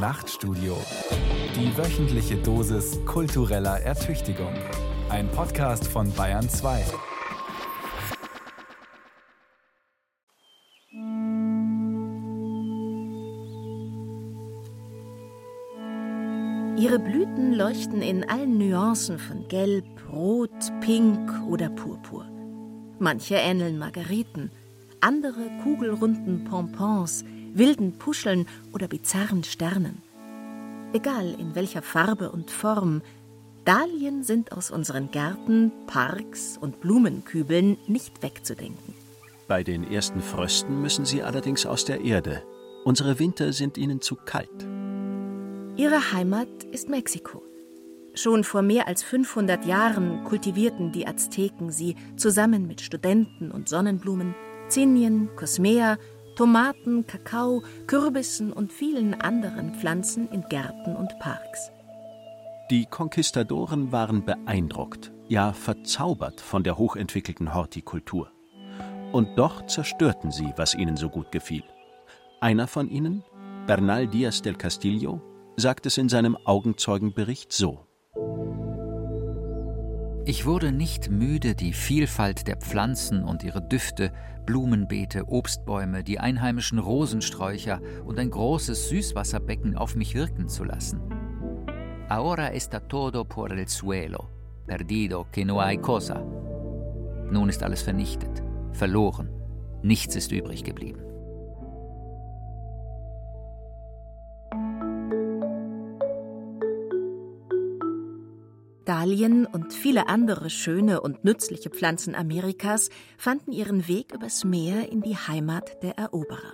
Nachtstudio. Die wöchentliche Dosis kultureller Ertüchtigung. Ein Podcast von Bayern 2. Ihre Blüten leuchten in allen Nuancen von Gelb, Rot, Pink oder Purpur. Manche ähneln Margeriten, andere kugelrunden Pompons, wilden Puscheln oder bizarren Sternen. Egal in welcher Farbe und Form, Dahlien sind aus unseren Gärten, Parks und Blumenkübeln nicht wegzudenken. Bei den ersten Frösten müssen sie allerdings aus der Erde. Unsere Winter sind ihnen zu kalt. Ihre Heimat ist Mexiko. Schon vor mehr als 500 Jahren kultivierten die Azteken sie zusammen mit Studenten und Sonnenblumen, Zinien, Cosmea, Tomaten, Kakao, Kürbissen und vielen anderen Pflanzen in Gärten und Parks. Die Konquistadoren waren beeindruckt, ja verzaubert von der hochentwickelten Hortikultur. Und doch zerstörten sie, was ihnen so gut gefiel. Einer von ihnen, Bernal Díaz del Castillo, sagt es in seinem Augenzeugenbericht so. Ich wurde nicht müde, die Vielfalt der Pflanzen und ihre Düfte, Blumenbeete, Obstbäume, die einheimischen Rosensträucher und ein großes Süßwasserbecken auf mich wirken zu lassen. Ahora está todo por el suelo, perdido que no hay cosa. Nun ist alles vernichtet, verloren, nichts ist übrig geblieben. Dahlien und viele andere schöne und nützliche Pflanzen Amerikas fanden ihren Weg übers Meer in die Heimat der Eroberer.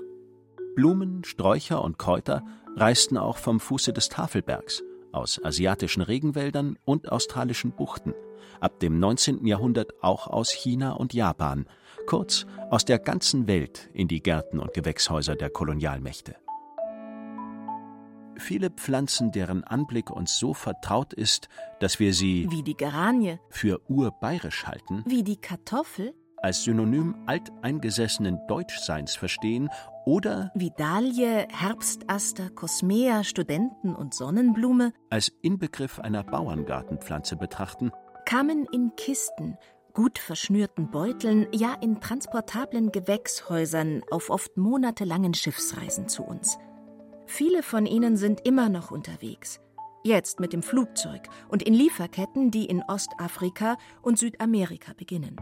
Blumen, Sträucher und Kräuter reisten auch vom Fuße des Tafelbergs, aus asiatischen Regenwäldern und australischen Buchten, ab dem 19. Jahrhundert auch aus China und Japan, kurz aus der ganzen Welt in die Gärten und Gewächshäuser der Kolonialmächte. Viele Pflanzen, deren Anblick uns so vertraut ist, dass wir sie Wie die Geranie, für urbayerisch halten, wie die Kartoffel, als Synonym alteingesessenen Deutschseins verstehen oder wie Dahlie, Herbstaster, Cosmea, Studenten und Sonnenblume, als Inbegriff einer Bauerngartenpflanze betrachten, kamen in Kisten, gut verschnürten Beuteln, ja in transportablen Gewächshäusern auf oft monatelangen Schiffsreisen zu uns. Viele von ihnen sind immer noch unterwegs. Jetzt mit dem Flugzeug und in Lieferketten, die in Ostafrika und Südamerika beginnen.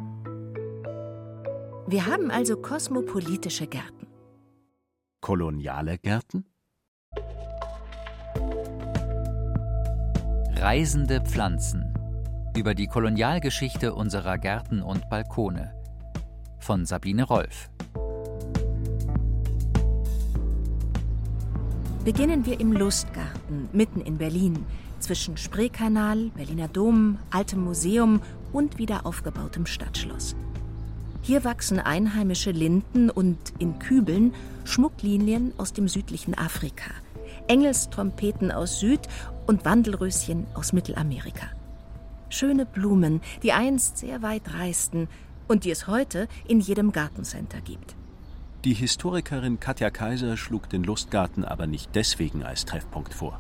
Wir haben also kosmopolitische Gärten. koloniale Gärten? Reisende Pflanzen über die Kolonialgeschichte unserer Gärten und Balkone von Sabine Rolf. Beginnen wir im Lustgarten mitten in Berlin, zwischen Spreekanal, Berliner Dom, Altem Museum und wieder aufgebautem Stadtschloss. Hier wachsen einheimische Linden und in Kübeln Schmucklinien aus dem südlichen Afrika, Engelstrompeten aus Süd und Wandelröschen aus Mittelamerika. Schöne Blumen, die einst sehr weit reisten und die es heute in jedem Gartencenter gibt. Die Historikerin Katja Kaiser schlug den Lustgarten aber nicht deswegen als Treffpunkt vor.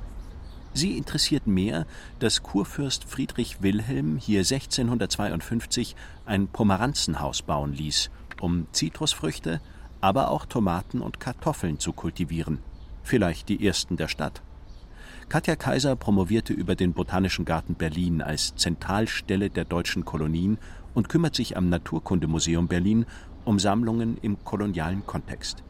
Sie interessiert mehr, dass Kurfürst Friedrich Wilhelm hier 1652 ein Pomeranzenhaus bauen ließ, um Zitrusfrüchte, aber auch Tomaten und Kartoffeln zu kultivieren, vielleicht die ersten der Stadt. Katja Kaiser promovierte über den Botanischen Garten Berlin als Zentralstelle der deutschen Kolonien und kümmert sich am Naturkundemuseum Berlin um Sammlungen im kolonialen Kontext.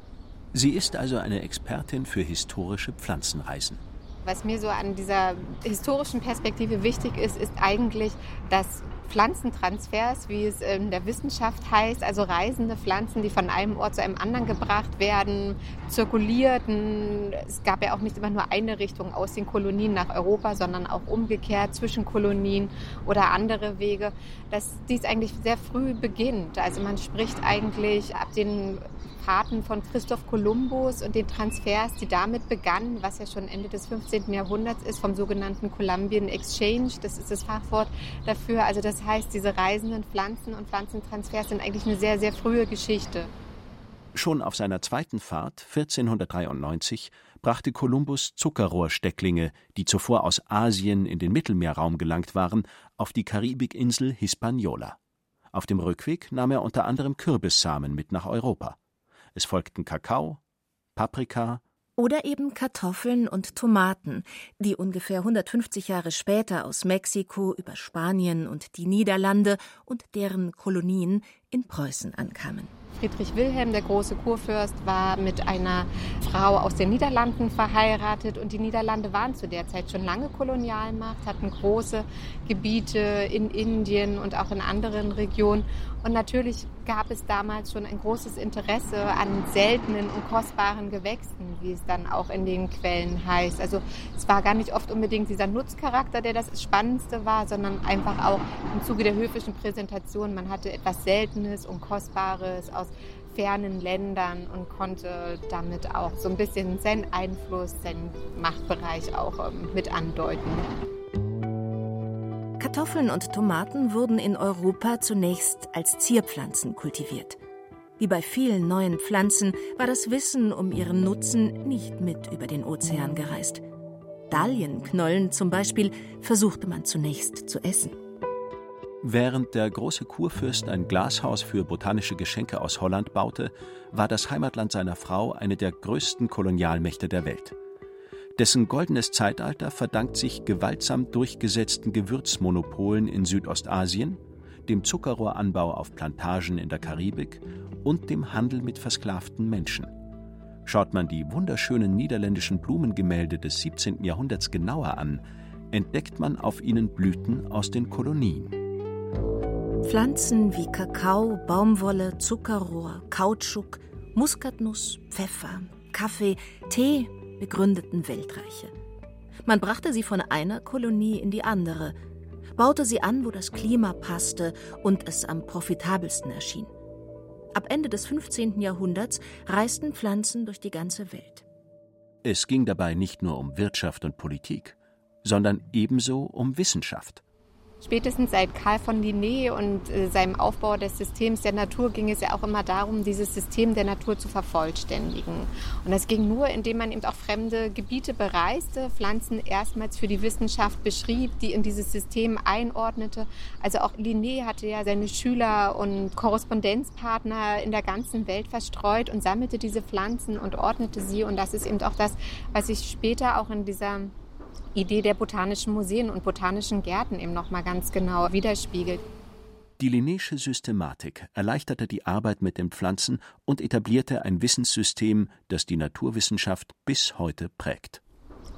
Sie ist also eine Expertin für historische Pflanzenreisen. Was mir so an dieser historischen Perspektive wichtig ist, ist eigentlich, dass Pflanzentransfers, wie es in der Wissenschaft heißt, also reisende Pflanzen, die von einem Ort zu einem anderen gebracht werden, zirkulierten. Es gab ja auch nicht immer nur eine Richtung aus den Kolonien nach Europa, sondern auch umgekehrt zwischen Kolonien oder andere Wege, dass dies eigentlich sehr früh beginnt. Also man spricht eigentlich ab den Fahrten von Christoph Kolumbus und den Transfers, die damit begannen, was ja schon Ende des 15. Jahrhunderts ist, vom sogenannten Columbian Exchange. Das ist das Fachwort dafür. Also das heißt, diese reisenden Pflanzen und Pflanzentransfers sind eigentlich eine sehr, sehr frühe Geschichte. Schon auf seiner zweiten Fahrt 1493 brachte Kolumbus Zuckerrohrstecklinge, die zuvor aus Asien in den Mittelmeerraum gelangt waren, auf die Karibikinsel Hispaniola. Auf dem Rückweg nahm er unter anderem Kürbissamen mit nach Europa. Es folgten Kakao, Paprika oder eben Kartoffeln und Tomaten, die ungefähr 150 Jahre später aus Mexiko über Spanien und die Niederlande und deren Kolonien in Preußen ankamen. Friedrich Wilhelm, der große Kurfürst, war mit einer Frau aus den Niederlanden verheiratet und die Niederlande waren zu der Zeit schon lange Kolonialmacht, hatten große Gebiete in Indien und auch in anderen Regionen. Und natürlich gab es damals schon ein großes Interesse an seltenen und kostbaren Gewächsen, wie es dann auch in den Quellen heißt. Also es war gar nicht oft unbedingt dieser Nutzcharakter, der das Spannendste war, sondern einfach auch im Zuge der höfischen Präsentation. Man hatte etwas Seltenes und Kostbares aus fernen Ländern und konnte damit auch so ein bisschen seinen Einfluss, seinen Machtbereich auch ähm, mit andeuten. Kartoffeln und Tomaten wurden in Europa zunächst als Zierpflanzen kultiviert. Wie bei vielen neuen Pflanzen war das Wissen um ihren Nutzen nicht mit über den Ozean gereist. Dahlienknollen zum Beispiel versuchte man zunächst zu essen. Während der große Kurfürst ein Glashaus für botanische Geschenke aus Holland baute, war das Heimatland seiner Frau eine der größten Kolonialmächte der Welt. Dessen goldenes Zeitalter verdankt sich gewaltsam durchgesetzten Gewürzmonopolen in Südostasien, dem Zuckerrohranbau auf Plantagen in der Karibik und dem Handel mit versklavten Menschen. Schaut man die wunderschönen niederländischen Blumengemälde des 17. Jahrhunderts genauer an, entdeckt man auf ihnen Blüten aus den Kolonien. Pflanzen wie Kakao, Baumwolle, Zuckerrohr, Kautschuk, Muskatnuss, Pfeffer, Kaffee, Tee begründeten Weltreiche. Man brachte sie von einer Kolonie in die andere, baute sie an, wo das Klima passte und es am profitabelsten erschien. Ab Ende des 15. Jahrhunderts reisten Pflanzen durch die ganze Welt. Es ging dabei nicht nur um Wirtschaft und Politik, sondern ebenso um Wissenschaft. Spätestens seit Karl von Linné und äh, seinem Aufbau des Systems der Natur ging es ja auch immer darum, dieses System der Natur zu vervollständigen. Und das ging nur, indem man eben auch fremde Gebiete bereiste, Pflanzen erstmals für die Wissenschaft beschrieb, die in dieses System einordnete. Also auch Linné hatte ja seine Schüler und Korrespondenzpartner in der ganzen Welt verstreut und sammelte diese Pflanzen und ordnete sie. Und das ist eben auch das, was sich später auch in dieser Idee der botanischen Museen und botanischen Gärten eben noch mal ganz genau widerspiegelt. Die Linnéische Systematik erleichterte die Arbeit mit den Pflanzen und etablierte ein Wissenssystem, das die Naturwissenschaft bis heute prägt.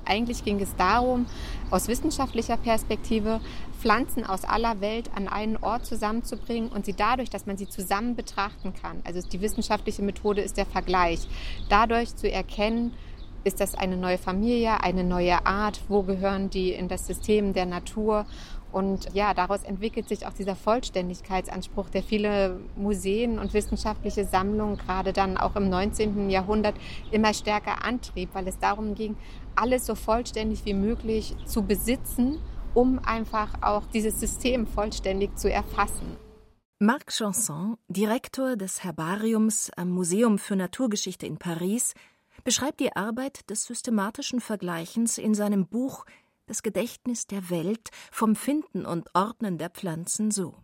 Eigentlich ging es darum, aus wissenschaftlicher Perspektive Pflanzen aus aller Welt an einen Ort zusammenzubringen und sie dadurch, dass man sie zusammen betrachten kann, also die wissenschaftliche Methode ist der Vergleich, dadurch zu erkennen, ist das eine neue Familie, eine neue Art? Wo gehören die in das System der Natur? Und ja, daraus entwickelt sich auch dieser Vollständigkeitsanspruch, der viele Museen und wissenschaftliche Sammlungen gerade dann auch im 19. Jahrhundert immer stärker antrieb, weil es darum ging, alles so vollständig wie möglich zu besitzen, um einfach auch dieses System vollständig zu erfassen. Marc Chanson, Direktor des Herbariums am Museum für Naturgeschichte in Paris, beschreibt die Arbeit des systematischen Vergleichens in seinem Buch Das Gedächtnis der Welt vom Finden und Ordnen der Pflanzen so.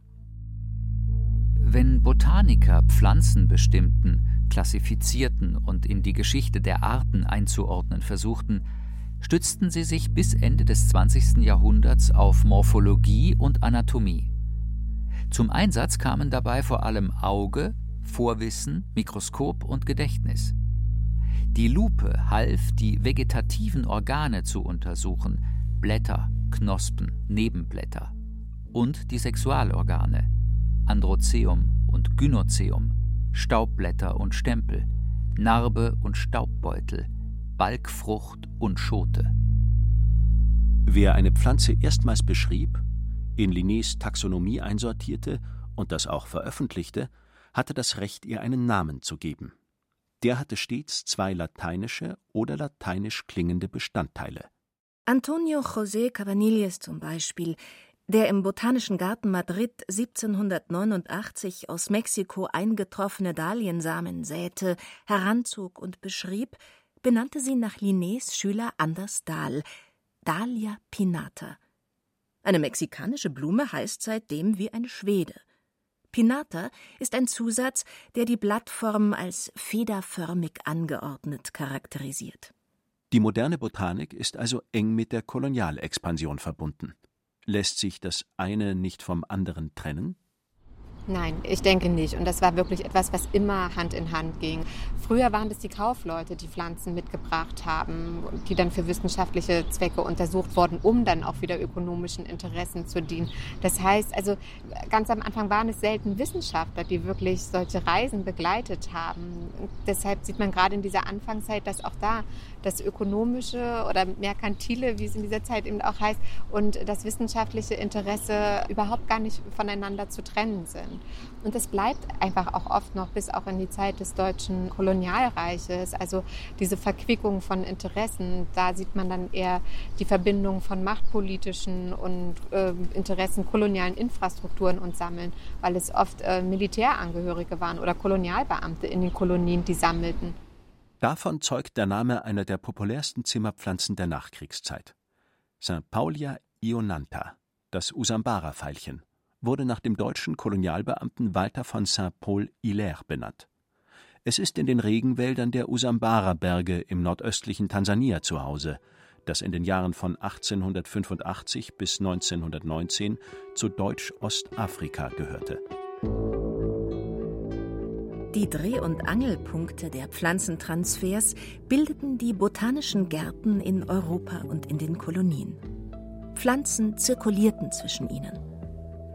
Wenn Botaniker Pflanzen bestimmten, klassifizierten und in die Geschichte der Arten einzuordnen versuchten, stützten sie sich bis Ende des 20. Jahrhunderts auf Morphologie und Anatomie. Zum Einsatz kamen dabei vor allem Auge, Vorwissen, Mikroskop und Gedächtnis. Die Lupe half, die vegetativen Organe zu untersuchen, Blätter, Knospen, Nebenblätter und die Sexualorgane, Androzeum und Gynozeum, Staubblätter und Stempel, Narbe und Staubbeutel, Balgfrucht und Schote. Wer eine Pflanze erstmals beschrieb, in Linnés Taxonomie einsortierte und das auch veröffentlichte, hatte das Recht, ihr einen Namen zu geben. Der hatte stets zwei lateinische oder lateinisch klingende Bestandteile. Antonio José Cavanilles zum Beispiel, Der im Botanischen Garten Madrid 1789 aus Mexiko eingetroffene Dahliensamen säte, heranzog und beschrieb, benannte sie nach Linnés Schüler Anders Dahl, Dahlia pinnata. Eine mexikanische Blume heißt seitdem wie ein Schwede. Pinnata ist ein Zusatz, der die Blattform als federförmig angeordnet charakterisiert. Die moderne Botanik ist also eng mit der Kolonialexpansion verbunden. Lässt sich das eine nicht vom anderen trennen? Nein, ich denke nicht. Und das war wirklich etwas, was immer Hand in Hand ging. Früher waren es die Kaufleute, die Pflanzen mitgebracht haben, die dann für wissenschaftliche Zwecke untersucht wurden, um dann auch wieder ökonomischen Interessen zu dienen. Das heißt, also ganz am Anfang waren es selten Wissenschaftler, die wirklich solche Reisen begleitet haben. Und deshalb sieht man gerade in dieser Anfangszeit, dass auch da das ökonomische oder merkantile, wie es in dieser Zeit eben auch heißt, und das wissenschaftliche Interesse überhaupt gar nicht voneinander zu trennen sind. Und das bleibt einfach auch oft noch bis auch in die Zeit des deutschen Kolonialreiches. Also diese Verquickung von Interessen, da sieht man dann eher die Verbindung von machtpolitischen und äh, Interessen kolonialen Infrastrukturen und Sammeln, weil es oft äh, Militärangehörige waren oder Kolonialbeamte in den Kolonien, die sammelten. Davon zeugt der Name einer der populärsten Zimmerpflanzen der Nachkriegszeit. St. Paulia ionanta, das Usambara-Veilchen wurde nach dem deutschen Kolonialbeamten Walter von Saint-Paul-Hilaire benannt. Es ist in den Regenwäldern der Usambara-Berge im nordöstlichen Tansania zu Hause, das in den Jahren von 1885 bis 1919 zu Deutsch-Ostafrika gehörte. Die Dreh- und Angelpunkte der Pflanzentransfers bildeten die botanischen Gärten in Europa und in den Kolonien. Pflanzen zirkulierten zwischen ihnen.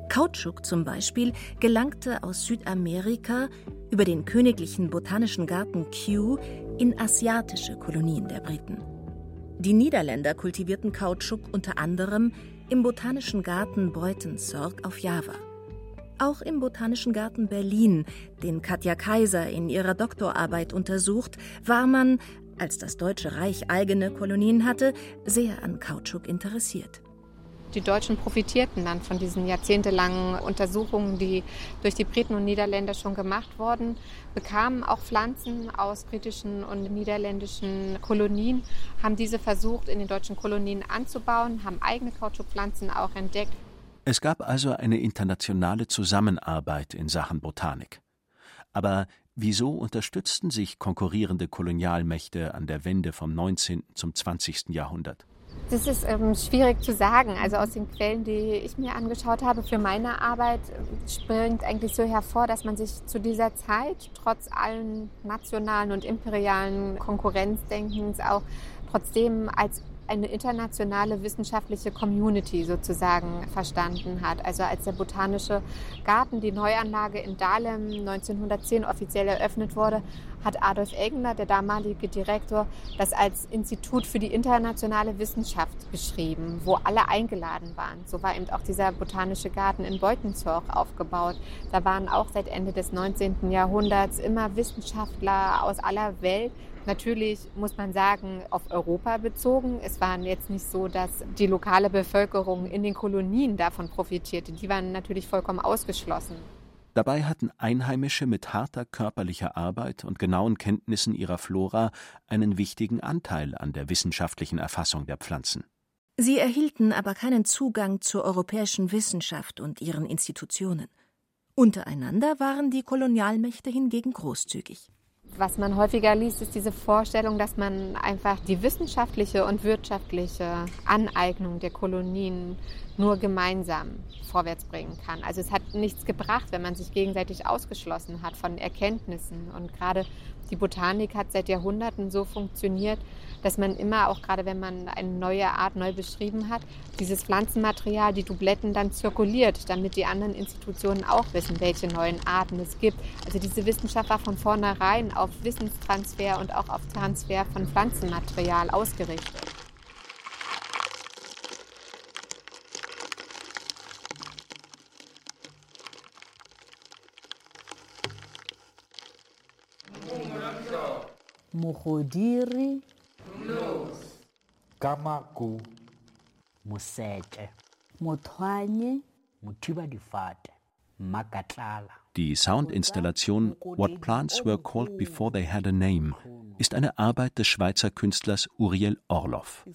Kautschuk zum Beispiel gelangte aus Südamerika über den Königlichen Botanischen Garten Kew in asiatische Kolonien der Briten. Die Niederländer kultivierten Kautschuk unter anderem im Botanischen Garten Beutenzorg auf Java. Auch im Botanischen Garten Berlin, den Katja Kaiser in ihrer Doktorarbeit untersucht, war man, als das Deutsche Reich eigene Kolonien hatte, sehr an Kautschuk interessiert. Die Deutschen profitierten dann von diesen jahrzehntelangen Untersuchungen, die durch die Briten und Niederländer schon gemacht wurden, bekamen auch Pflanzen aus britischen und niederländischen Kolonien, haben diese versucht in den deutschen Kolonien anzubauen, haben eigene Kautschukpflanzen auch entdeckt. Es gab also eine internationale Zusammenarbeit in Sachen Botanik. Aber wieso unterstützten sich konkurrierende Kolonialmächte an der Wende vom 19. zum 20. Jahrhundert? Das ist ähm, schwierig zu sagen. Also aus den Quellen, die ich mir angeschaut habe für meine Arbeit, springt eigentlich so hervor, dass man sich zu dieser Zeit trotz allen nationalen und imperialen Konkurrenzdenkens auch trotzdem als eine internationale wissenschaftliche Community sozusagen verstanden hat. Also als der Botanische Garten, die Neuanlage in Dahlem 1910 offiziell eröffnet wurde, hat Adolf Egner, der damalige Direktor, das als Institut für die internationale Wissenschaft beschrieben, wo alle eingeladen waren. So war eben auch dieser Botanische Garten in Beutenzorg aufgebaut. Da waren auch seit Ende des 19. Jahrhunderts immer Wissenschaftler aus aller Welt Natürlich muss man sagen, auf Europa bezogen. Es war jetzt nicht so, dass die lokale Bevölkerung in den Kolonien davon profitierte. Die waren natürlich vollkommen ausgeschlossen. Dabei hatten Einheimische mit harter körperlicher Arbeit und genauen Kenntnissen ihrer Flora einen wichtigen Anteil an der wissenschaftlichen Erfassung der Pflanzen. Sie erhielten aber keinen Zugang zur europäischen Wissenschaft und ihren Institutionen. Untereinander waren die Kolonialmächte hingegen großzügig. Was man häufiger liest, ist diese Vorstellung, dass man einfach die wissenschaftliche und wirtschaftliche Aneignung der Kolonien nur gemeinsam vorwärts bringen kann. Also es hat nichts gebracht, wenn man sich gegenseitig ausgeschlossen hat von Erkenntnissen. Und gerade die Botanik hat seit Jahrhunderten so funktioniert, dass man immer, auch gerade wenn man eine neue Art neu beschrieben hat, dieses Pflanzenmaterial, die Dubletten dann zirkuliert, damit die anderen Institutionen auch wissen, welche neuen Arten es gibt. Also diese Wissenschaft war von vornherein auf Wissenstransfer und auch auf Transfer von Pflanzenmaterial ausgerichtet. Muhodiri kama ku museke Die Soundinstallation What Plants Were Called Before They Had a Name ist eine Arbeit des Schweizer Künstlers Uriel Orloff.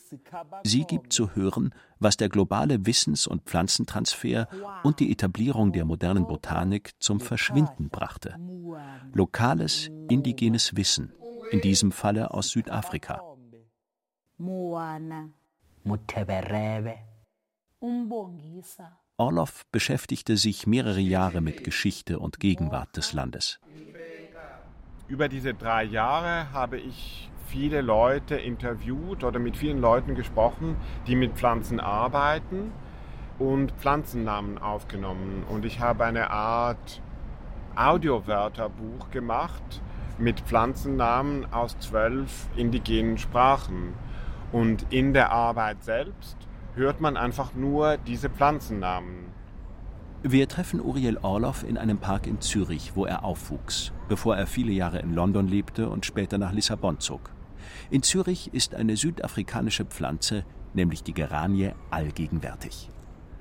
Sie gibt zu hören, was der globale Wissens- und Pflanzentransfer und die Etablierung der modernen Botanik zum Verschwinden brachte. Lokales, indigenes Wissen, in diesem Falle aus Südafrika. Orloff beschäftigte sich mehrere Jahre mit Geschichte und Gegenwart des Landes. Über diese drei Jahre habe ich viele Leute interviewt oder mit vielen Leuten gesprochen, die mit Pflanzen arbeiten und Pflanzennamen aufgenommen. Und ich habe eine Art Audiowörterbuch gemacht mit Pflanzennamen aus zwölf indigenen Sprachen. Und in der Arbeit selbst hört man einfach nur diese Pflanzennamen. Wir treffen Uriel Orloff in einem Park in Zürich, wo er aufwuchs, bevor er viele Jahre in London lebte und später nach Lissabon zog. In Zürich ist eine südafrikanische Pflanze, nämlich die Geranie, allgegenwärtig.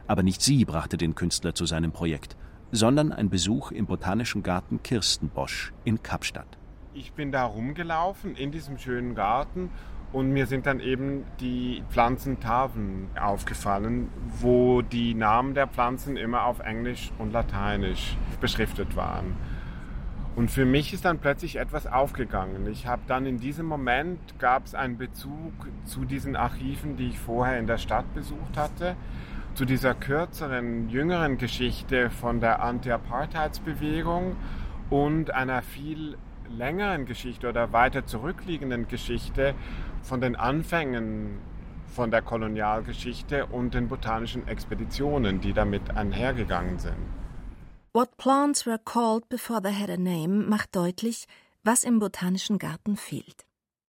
Aber nicht sie brachte den Künstler zu seinem Projekt, sondern ein Besuch im Botanischen Garten Kirstenbosch in Kapstadt. Ich bin da rumgelaufen in diesem schönen Garten und mir sind dann eben die Pflanzentafeln aufgefallen, wo die Namen der Pflanzen immer auf Englisch und Lateinisch beschriftet waren. Und für mich ist dann plötzlich etwas aufgegangen. Ich habe dann in diesem Moment gab es einen Bezug zu diesen Archiven, die ich vorher in der Stadt besucht hatte, zu dieser kürzeren, jüngeren Geschichte von der Anti-Apartheidsbewegung und einer viel längeren Geschichte oder weiter zurückliegenden Geschichte von den Anfängen von der Kolonialgeschichte und den botanischen Expeditionen, die damit einhergegangen sind. What plants were called before they had a name macht deutlich, was im botanischen Garten fehlt.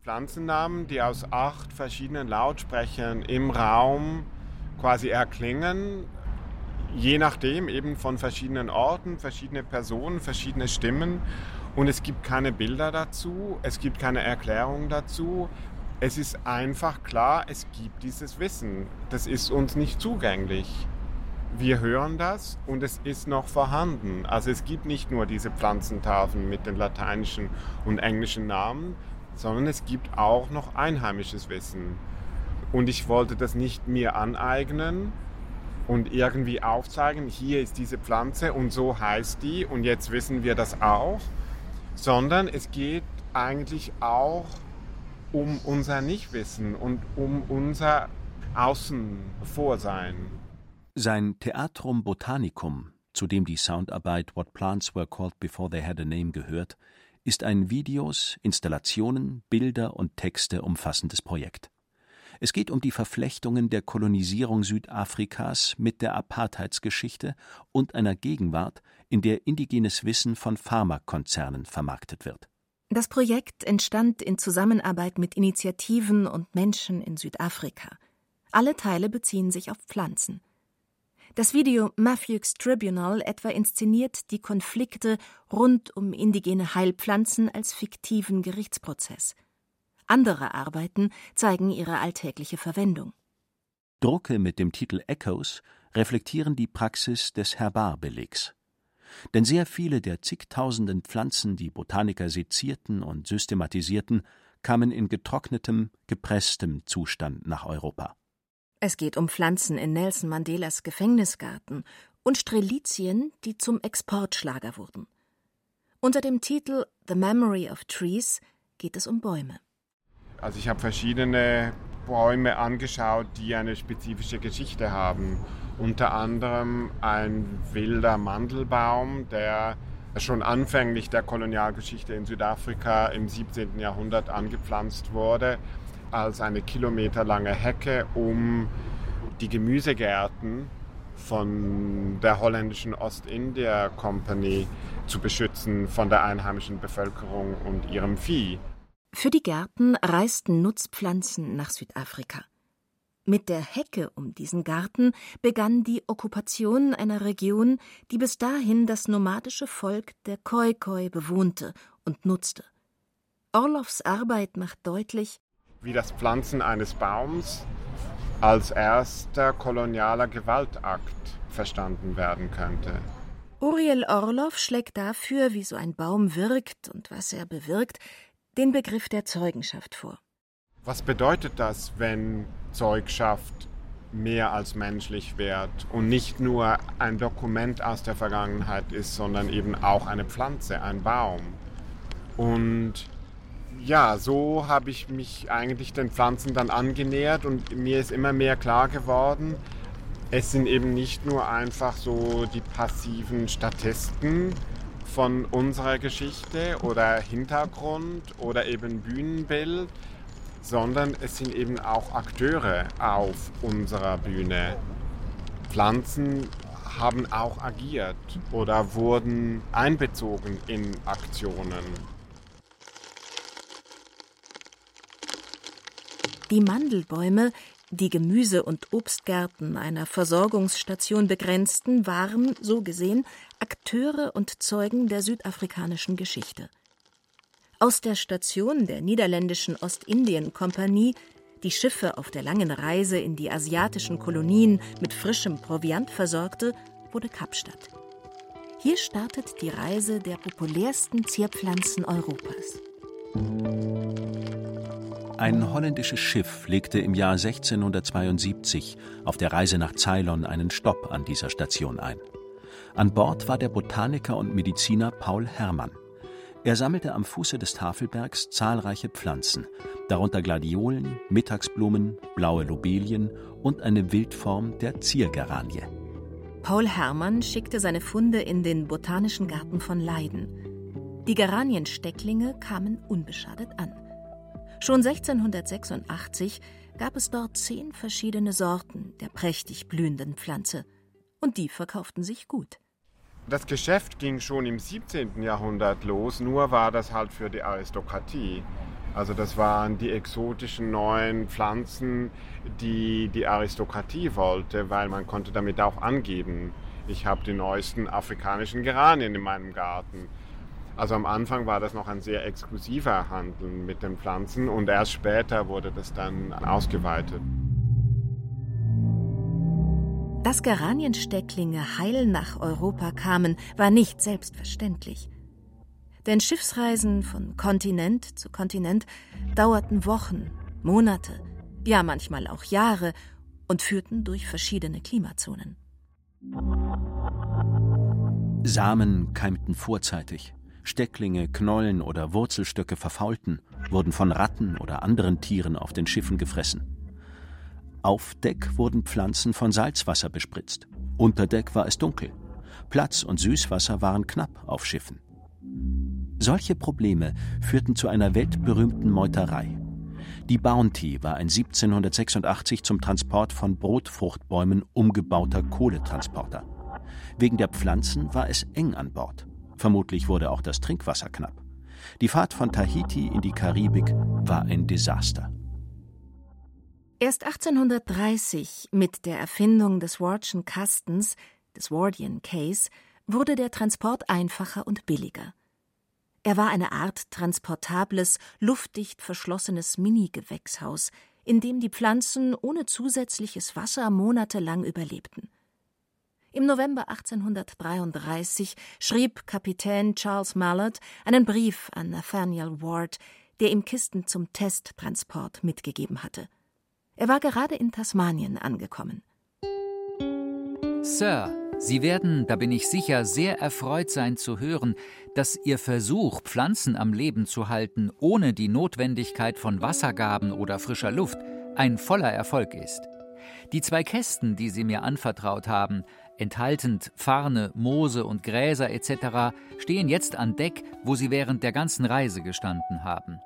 Pflanzennamen, die aus acht verschiedenen Lautsprechern im Raum quasi erklingen, je nachdem eben von verschiedenen Orten, verschiedene Personen, verschiedene Stimmen. Und es gibt keine Bilder dazu, es gibt keine Erklärung dazu. Es ist einfach klar, es gibt dieses Wissen. Das ist uns nicht zugänglich. Wir hören das und es ist noch vorhanden. Also es gibt nicht nur diese Pflanzentafeln mit den lateinischen und englischen Namen, sondern es gibt auch noch einheimisches Wissen. Und ich wollte das nicht mir aneignen und irgendwie aufzeigen, hier ist diese Pflanze und so heißt die und jetzt wissen wir das auch, sondern es geht eigentlich auch unser Nichtwissen und um unser Außenvorsein. Sein Theatrum Botanicum, zu dem die Soundarbeit What Plants Were Called Before They Had a Name gehört, ist ein Videos, Installationen, Bilder und Texte umfassendes Projekt. Es geht um die Verflechtungen der Kolonisierung Südafrikas mit der Apartheidsgeschichte und einer Gegenwart, in der indigenes Wissen von Pharmakonzernen vermarktet wird. Das Projekt entstand in Zusammenarbeit mit Initiativen und Menschen in Südafrika. Alle Teile beziehen sich auf Pflanzen. Das Video Matthew's Tribunal etwa inszeniert die Konflikte rund um indigene Heilpflanzen als fiktiven Gerichtsprozess. Andere Arbeiten zeigen ihre alltägliche Verwendung. Drucke mit dem Titel Echoes reflektieren die Praxis des Herbarbelegs. Denn sehr viele der zigtausenden Pflanzen, die Botaniker sezierten und systematisierten, kamen in getrocknetem, gepresstem Zustand nach Europa. Es geht um Pflanzen in Nelson Mandelas Gefängnisgarten und Strelizien, die zum Exportschlager wurden. Unter dem Titel The Memory of Trees geht es um Bäume. Also ich habe verschiedene Bäume angeschaut, die eine spezifische Geschichte haben. Unter anderem ein wilder Mandelbaum, der schon anfänglich der Kolonialgeschichte in Südafrika im 17. Jahrhundert angepflanzt wurde, als eine kilometerlange Hecke, um die Gemüsegärten von der holländischen Ostindia Company zu beschützen von der einheimischen Bevölkerung und ihrem Vieh. Für die Gärten reisten Nutzpflanzen nach Südafrika. Mit der Hecke um diesen Garten begann die Okkupation einer Region, die bis dahin das nomadische Volk der Khoikhoi bewohnte und nutzte. Orloffs Arbeit macht deutlich, wie das Pflanzen eines Baums als erster kolonialer Gewaltakt verstanden werden könnte. Uriel Orlov schlägt dafür, wie so ein Baum wirkt und was er bewirkt, den Begriff der Zeugenschaft vor. Was bedeutet das, wenn Zeugschaft mehr als menschlich wird und nicht nur ein Dokument aus der Vergangenheit ist, sondern eben auch eine Pflanze, ein Baum? Und ja, so habe ich mich eigentlich den Pflanzen dann angenähert und mir ist immer mehr klar geworden, es sind eben nicht nur einfach so die passiven Statisten von unserer Geschichte oder Hintergrund oder eben Bühnenbild, sondern es sind eben auch Akteure auf unserer Bühne. Pflanzen haben auch agiert oder wurden einbezogen in Aktionen. Die Mandelbäume, die Gemüse- und Obstgärten einer Versorgungsstation begrenzten, waren, so gesehen, Akteure und Zeugen der südafrikanischen Geschichte. Aus der Station der niederländischen Ostindien-Kompanie, die Schiffe auf der langen Reise in die asiatischen Kolonien mit frischem Proviant versorgte, wurde Kapstadt. Hier startet die Reise der populärsten Zierpflanzen Europas. Ein holländisches Schiff legte im Jahr 1672 auf der Reise nach Ceylon einen Stopp an dieser Station ein. An Bord war der Botaniker und Mediziner Paul Herrmann. Er sammelte am Fuße des Tafelbergs zahlreiche Pflanzen, darunter Gladiolen, Mittagsblumen, blaue Lobelien und eine Wildform der Ziergeranie. Paul Herrmann schickte seine Funde in den Botanischen Garten von Leiden. Die Geranienstecklinge kamen unbeschadet an. Schon 1686 gab es dort zehn verschiedene Sorten der prächtig blühenden Pflanze. Und die verkauften sich gut. Das Geschäft ging schon im 17. Jahrhundert los, nur war das halt für die Aristokratie. Also das waren die exotischen neuen Pflanzen, die die Aristokratie wollte, weil man konnte damit auch angeben, ich habe die neuesten afrikanischen Geranien in meinem Garten. Also am Anfang war das noch ein sehr exklusiver Handel mit den Pflanzen und erst später wurde das dann ausgeweitet. Dass Geranienstecklinge heil nach Europa kamen, war nicht selbstverständlich. Denn Schiffsreisen von Kontinent zu Kontinent dauerten Wochen, Monate, ja manchmal auch Jahre und führten durch verschiedene Klimazonen. Samen keimten vorzeitig. Stecklinge, Knollen oder Wurzelstöcke verfaulten, wurden von Ratten oder anderen Tieren auf den Schiffen gefressen. Auf Deck wurden Pflanzen von Salzwasser bespritzt. Unter Deck war es dunkel. Platz und Süßwasser waren knapp auf Schiffen. Solche Probleme führten zu einer weltberühmten Meuterei. Die Bounty war ein 1786 zum Transport von Brotfruchtbäumen umgebauter Kohletransporter. Wegen der Pflanzen war es eng an Bord. Vermutlich wurde auch das Trinkwasser knapp. Die Fahrt von Tahiti in die Karibik war ein Desaster. Erst 1830 mit der Erfindung des Wardschen Kastens, des Wardian Case, wurde der Transport einfacher und billiger. Er war eine Art transportables, luftdicht verschlossenes Mini-Gewächshaus, in dem die Pflanzen ohne zusätzliches Wasser monatelang überlebten. Im November 1833 schrieb Kapitän Charles Mallard einen Brief an Nathaniel Ward, der ihm Kisten zum Testtransport mitgegeben hatte. Er war gerade in Tasmanien angekommen. Sir, Sie werden, da bin ich sicher, sehr erfreut sein zu hören, dass Ihr Versuch, Pflanzen am Leben zu halten, ohne die Notwendigkeit von Wassergaben oder frischer Luft, ein voller Erfolg ist. Die zwei Kästen, die Sie mir anvertraut haben, enthaltend Farne, Moose und Gräser etc., stehen jetzt an Deck, wo sie während der ganzen Reise gestanden haben.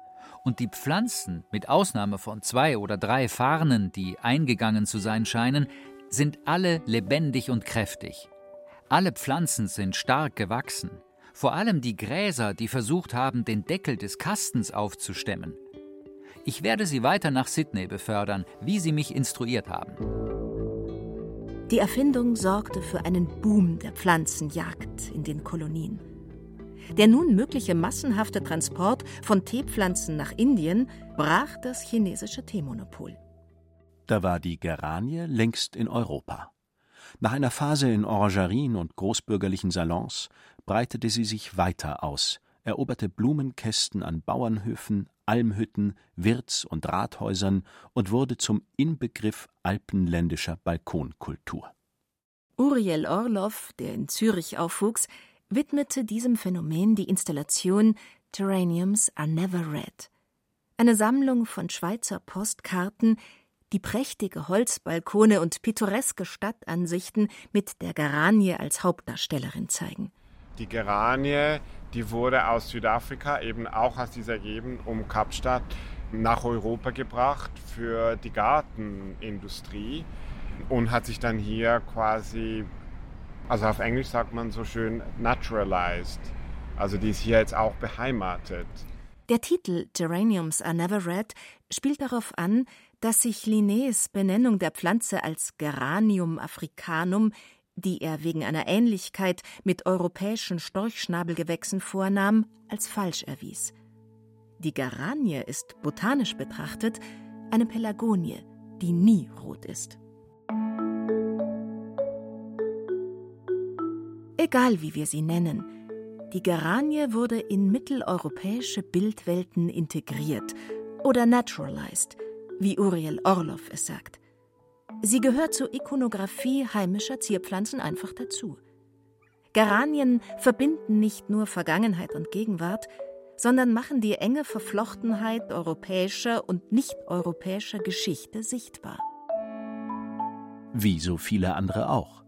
Und die Pflanzen, mit Ausnahme von zwei oder drei Farnen, die eingegangen zu sein scheinen, sind alle lebendig und kräftig. Alle Pflanzen sind stark gewachsen, vor allem die Gräser, die versucht haben, den Deckel des Kastens aufzustemmen. Ich werde sie weiter nach Sydney befördern, wie sie mich instruiert haben. Die Erfindung sorgte für einen Boom der Pflanzenjagd in den Kolonien. Der nun mögliche massenhafte Transport von Teepflanzen nach Indien brach das chinesische Teemonopol. Da war die Geranie längst in Europa. Nach einer Phase in Orangerien und großbürgerlichen Salons breitete sie sich weiter aus, eroberte Blumenkästen an Bauernhöfen, Almhütten, Wirts- und Rathäusern und wurde zum Inbegriff alpenländischer Balkonkultur. Uriel Orlov, der in Zürich aufwuchs, widmete diesem Phänomen die Installation Terraniums are never red. Eine Sammlung von Schweizer Postkarten, die prächtige Holzbalkone und pittoreske Stadtansichten mit der Geranie als Hauptdarstellerin zeigen. Die Geranie, die wurde aus Südafrika, eben auch aus dieser Gegend um Kapstadt, nach Europa gebracht für die Gartenindustrie und hat sich dann hier quasi, also auf Englisch sagt man so schön, naturalized. Also die ist hier jetzt auch beheimatet. Der Titel Geraniums are never red spielt darauf an, dass sich Linnés Benennung der Pflanze als Geranium africanum, die er wegen einer Ähnlichkeit mit europäischen Storchschnabelgewächsen vornahm, als falsch erwies. Die Geranie ist botanisch betrachtet eine Pelagonie, die nie rot ist. Egal wie wir sie nennen, die Geranie wurde in mitteleuropäische Bildwelten integriert oder naturalized, wie Uriel Orlov es sagt. Sie gehört zur Ikonographie heimischer Zierpflanzen einfach dazu. Geranien verbinden nicht nur Vergangenheit und Gegenwart, sondern machen die enge Verflochtenheit europäischer und nicht-europäischer Geschichte sichtbar. Wie so viele andere auch.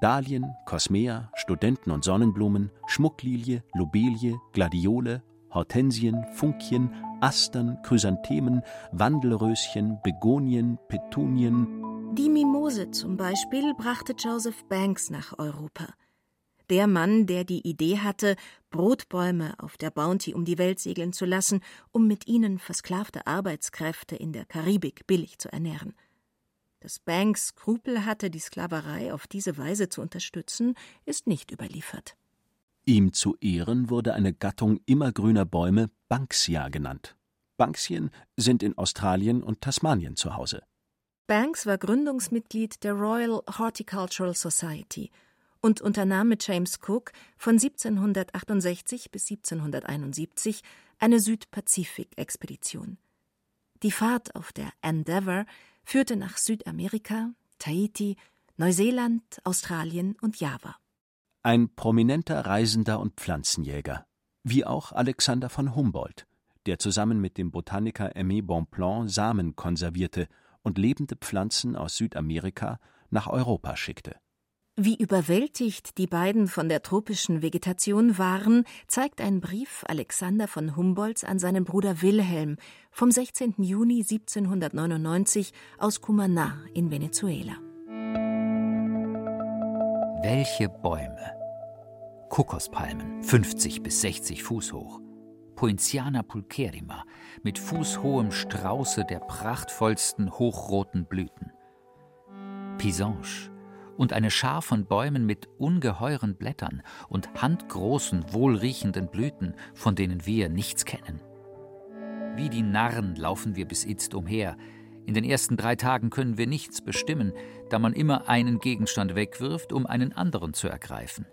Dahlien, Kosmea, Studenten- und Sonnenblumen, Schmucklilie, Lobelie, Gladiole, Hortensien, Funkien, Astern, Chrysanthemen, Wandelröschen, Begonien, Petunien. Die Mimose zum Beispiel brachte Joseph Banks nach Europa. Der Mann, der die Idee hatte, Brotbäume auf der Bounty um die Welt segeln zu lassen, um mit ihnen versklavte Arbeitskräfte in der Karibik billig zu ernähren. Dass Banks Skrupel hatte, die Sklaverei auf diese Weise zu unterstützen, ist nicht überliefert. Ihm zu Ehren wurde eine Gattung immergrüner Bäume Banksia genannt. Banksien sind in Australien und Tasmanien zu Hause. Banks war Gründungsmitglied der Royal Horticultural Society und unternahm mit James Cook von 1768 bis 1771 eine Südpazifik-Expedition. Die Fahrt auf der Endeavour führte nach Südamerika, Tahiti, Neuseeland, Australien und Java. Ein prominenter Reisender und Pflanzenjäger, wie auch Alexander von Humboldt, der zusammen mit dem Botaniker Aimé Bonpland Samen konservierte und lebende Pflanzen aus Südamerika nach Europa schickte. Wie überwältigt die beiden von der tropischen Vegetation waren, zeigt ein Brief Alexander von Humboldts an seinen Bruder Wilhelm vom 16. Juni 1799 aus Cumaná in Venezuela. Welche Bäume! Kokospalmen, 50 bis 60 Fuß hoch. Poinciana pulcherrima mit fußhohem Strauße der prachtvollsten hochroten Blüten. Pisange und eine Schar von Bäumen mit ungeheuren Blättern und handgroßen, wohlriechenden Blüten, von denen wir nichts kennen. Wie die Narren laufen wir bis itzt umher. In den ersten drei Tagen können wir nichts bestimmen, da man immer einen Gegenstand wegwirft, um einen anderen zu ergreifen.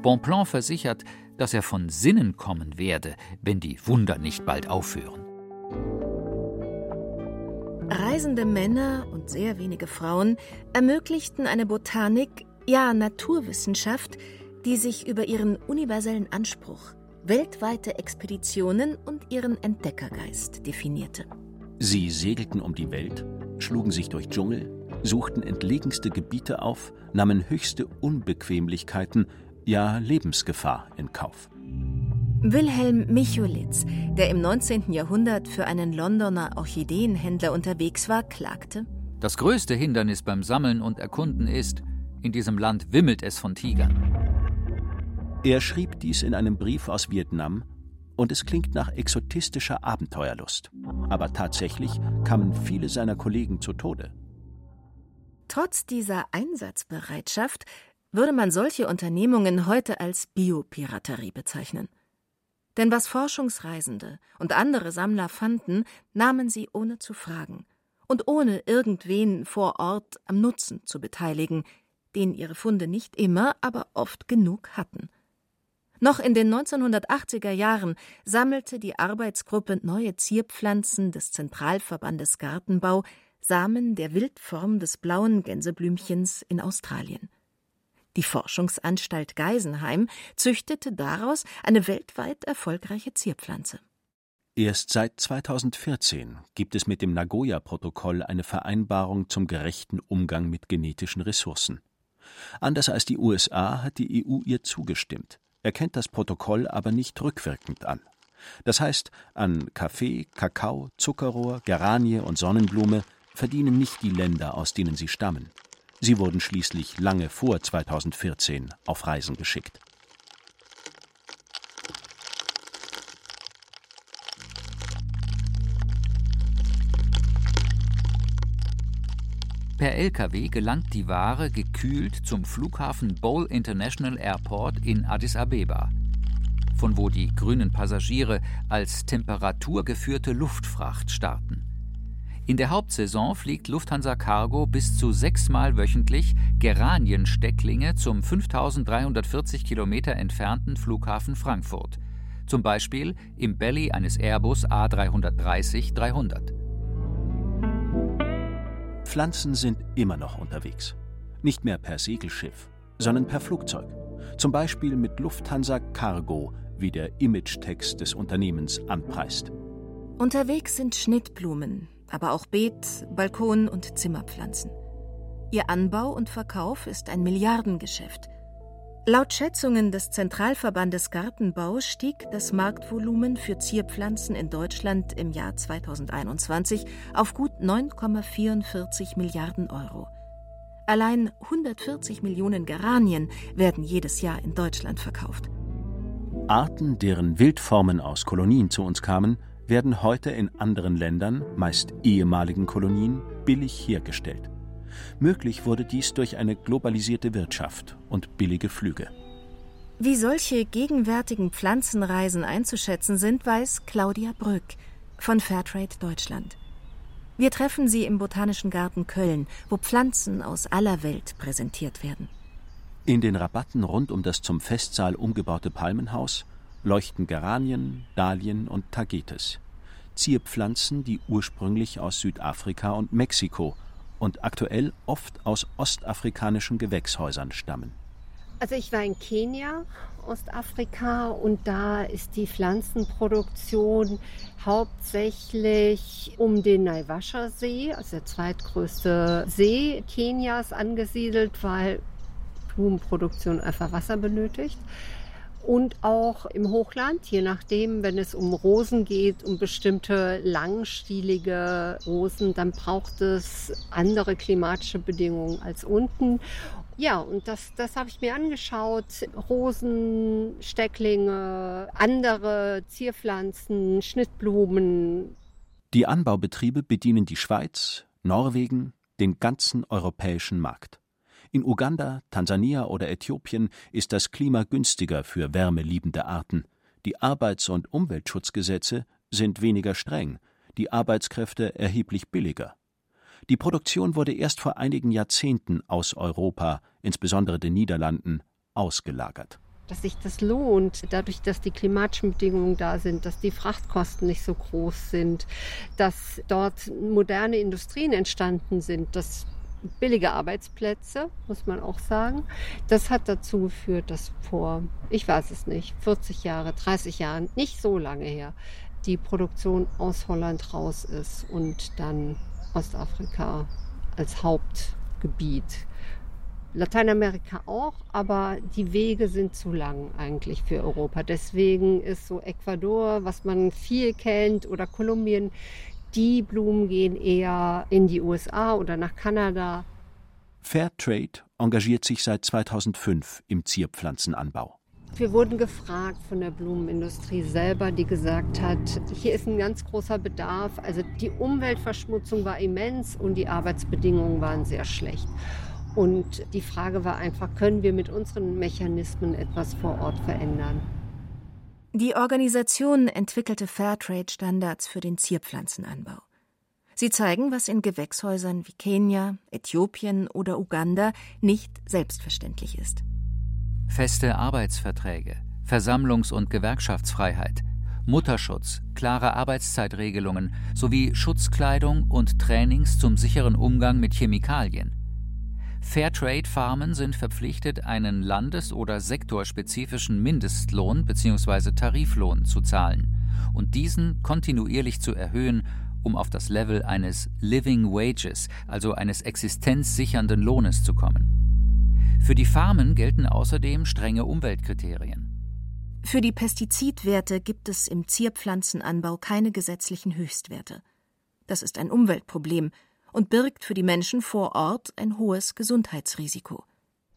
Bonpland versichert, dass er von Sinnen kommen werde, wenn die Wunder nicht bald aufhören. Reisende Männer und sehr wenige Frauen ermöglichten eine Botanik, ja Naturwissenschaft, die sich über ihren universellen Anspruch, weltweite Expeditionen und ihren Entdeckergeist definierte. Sie segelten um die Welt, schlugen sich durch Dschungel, suchten entlegenste Gebiete auf, nahmen höchste Unbequemlichkeiten, ja Lebensgefahr in Kauf. Wilhelm Micholitz, der im 19. Jahrhundert für einen Londoner Orchideenhändler unterwegs war, klagte: Das größte Hindernis beim Sammeln und Erkunden ist, in diesem Land wimmelt es von Tigern. Er schrieb dies in einem Brief aus Vietnam, und es klingt nach exotistischer Abenteuerlust. Aber tatsächlich kamen viele seiner Kollegen zu Tode. Trotz dieser Einsatzbereitschaft würde man solche Unternehmungen heute als Biopiraterie bezeichnen. Denn was Forschungsreisende und andere Sammler fanden, nahmen sie ohne zu fragen und ohne irgendwen vor Ort am Nutzen zu beteiligen, den ihre Funde nicht immer, aber oft genug hatten. Noch in den 1980er Jahren sammelte die Arbeitsgruppe Neue Zierpflanzen des Zentralverbandes Gartenbau Samen der Wildform des blauen Gänseblümchens in Australien. Die Forschungsanstalt Geisenheim züchtete daraus eine weltweit erfolgreiche Zierpflanze. Erst seit 2014 gibt es mit dem Nagoya-Protokoll eine Vereinbarung zum gerechten Umgang mit genetischen Ressourcen. Anders als die USA hat die EU ihr zugestimmt, erkennt das Protokoll aber nicht rückwirkend an. Das heißt, an Kaffee, Kakao, Zuckerrohr, Geranie und Sonnenblume verdienen nicht die Länder, aus denen sie stammen. Sie wurden schließlich lange vor 2014 auf Reisen geschickt. Per Lkw gelangt die Ware gekühlt zum Flughafen Bole International Airport in Addis Abeba, von wo die grünen Passagiere als temperaturgeführte Luftfracht starten. In der Hauptsaison fliegt Lufthansa Cargo bis zu sechsmal wöchentlich Geranienstecklinge zum 5340 Kilometer entfernten Flughafen Frankfurt, zum Beispiel im Belly eines Airbus A330-300. Pflanzen sind immer noch unterwegs. Nicht mehr per Segelschiff, sondern per Flugzeug. Zum Beispiel mit Lufthansa Cargo, wie der Image-Text des Unternehmens anpreist. Unterwegs sind Schnittblumen, aber auch Beet-, Balkon- und Zimmerpflanzen. Ihr Anbau und Verkauf ist ein Milliardengeschäft. Laut Schätzungen des Zentralverbandes Gartenbau stieg das Marktvolumen für Zierpflanzen in Deutschland im Jahr 2021 auf gut 9,44 Milliarden Euro. Allein 140 Millionen Geranien werden jedes Jahr in Deutschland verkauft. Arten, deren Wildformen aus Kolonien zu uns kamen, werden heute in anderen Ländern, meist ehemaligen Kolonien, billig hergestellt. Möglich wurde dies durch eine globalisierte Wirtschaft und billige Flüge. Wie solche gegenwärtigen Pflanzenreisen einzuschätzen sind, weiß Claudia Brück von Fairtrade Deutschland. Wir treffen sie im Botanischen Garten Köln, wo Pflanzen aus aller Welt präsentiert werden. In den Rabatten rund um das zum Festsaal umgebaute Palmenhaus leuchten Geranien, Dahlien und Tagetes. Zierpflanzen, die ursprünglich aus Südafrika und Mexiko und aktuell oft aus ostafrikanischen Gewächshäusern stammen. Also ich war in Kenia, Ostafrika, und da ist die Pflanzenproduktion hauptsächlich um den Naivasha-See, also der zweitgrößte See Kenias, angesiedelt, weil Blumenproduktion einfach Wasser benötigt und auch im Hochland, je nachdem, wenn es um Rosen geht, um bestimmte langstielige Rosen, dann braucht es andere klimatische Bedingungen als unten. Ja, und das, das habe ich mir angeschaut. Rosen, Stecklinge, andere Zierpflanzen, Schnittblumen. Die Anbaubetriebe bedienen die Schweiz, Norwegen, den ganzen europäischen Markt. In Uganda, Tansania oder Äthiopien ist das Klima günstiger für wärmeliebende Arten. Die Arbeits- und Umweltschutzgesetze sind weniger streng, die Arbeitskräfte erheblich billiger. Die Produktion wurde erst vor einigen Jahrzehnten aus Europa, insbesondere den Niederlanden, ausgelagert dass sich das lohnt, dadurch, dass die klimatischen Bedingungen da sind, dass die Frachtkosten nicht so groß sind, dass dort moderne Industrien entstanden sind, dass billige Arbeitsplätze, muss man auch sagen. Das hat dazu geführt, dass vor, ich weiß es nicht, 40 Jahre, 30 Jahren, nicht so lange her, die Produktion aus Holland raus ist und dann Ostafrika als Hauptgebiet. Lateinamerika auch, aber die Wege sind zu lang eigentlich für Europa. Deswegen ist so Ecuador, was man viel kennt, oder Kolumbien, die Blumen gehen eher in die USA oder nach Kanada. Fairtrade engagiert sich seit 2005 im Zierpflanzenanbau. Wir wurden gefragt von der Blumenindustrie selber, die gesagt hat, hier ist ein ganz großer Bedarf. Also die Umweltverschmutzung war immens und die Arbeitsbedingungen waren sehr schlecht. Und die Frage war einfach, können wir mit unseren Mechanismen etwas vor Ort verändern? Die Organisation entwickelte Fairtrade-Standards für den Zierpflanzenanbau. Sie zeigen, was in Gewächshäusern wie Kenia, Äthiopien oder Uganda nicht selbstverständlich ist. Feste Arbeitsverträge, Versammlungs- und Gewerkschaftsfreiheit, Mutterschutz, klare Arbeitszeitregelungen sowie Schutzkleidung und Trainings zum sicheren Umgang mit Chemikalien. Fairtrade-Farmen sind verpflichtet, einen landes- oder sektorspezifischen Mindestlohn bzw. Tariflohn zu zahlen und diesen kontinuierlich zu erhöhen, um auf das Level eines Living Wages, also eines existenzsichernden Lohnes zu kommen. Für die Farmen gelten außerdem strenge Umweltkriterien. Für die Pestizidwerte gibt es im Zierpflanzenanbau keine gesetzlichen Höchstwerte. Das ist ein Umweltproblem und birgt für die Menschen vor Ort ein hohes Gesundheitsrisiko.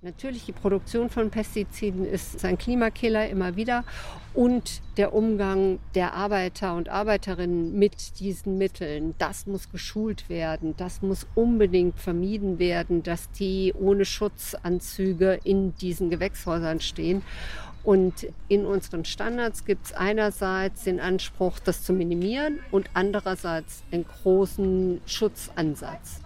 Natürlich, die Produktion von Pestiziden ist ein Klimakiller immer wieder und der Umgang der Arbeiter und Arbeiterinnen mit diesen Mitteln, das muss geschult werden, das muss unbedingt vermieden werden, dass die ohne Schutzanzüge in diesen Gewächshäusern stehen. Und in unseren Standards gibt es einerseits den Anspruch, das zu minimieren und andererseits einen großen Schutzansatz.